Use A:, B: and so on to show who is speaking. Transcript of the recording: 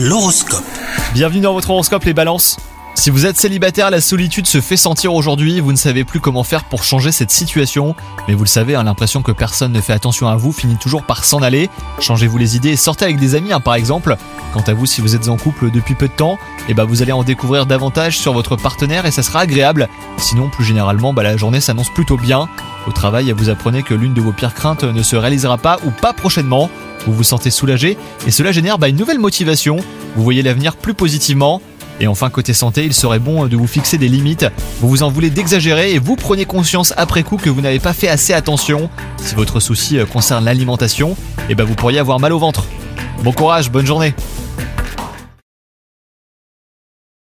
A: L'horoscope.
B: Bienvenue dans votre horoscope les balances. Si vous êtes célibataire, la solitude se fait sentir aujourd'hui, vous ne savez plus comment faire pour changer cette situation, mais vous le savez, hein, l'impression que personne ne fait attention à vous finit toujours par s'en aller. Changez-vous les idées et sortez avec des amis hein, par exemple. Quant à vous, si vous êtes en couple depuis peu de temps, eh ben, vous allez en découvrir davantage sur votre partenaire et ça sera agréable. Sinon, plus généralement, bah, la journée s'annonce plutôt bien. Au travail, vous apprenez que l'une de vos pires craintes ne se réalisera pas ou pas prochainement. Vous vous sentez soulagé et cela génère bah, une nouvelle motivation. Vous voyez l'avenir plus positivement. Et enfin, côté santé, il serait bon de vous fixer des limites. Vous vous en voulez d'exagérer et vous prenez conscience après coup que vous n'avez pas fait assez attention. Si votre souci concerne l'alimentation, eh ben vous pourriez avoir mal au ventre. Bon courage, bonne journée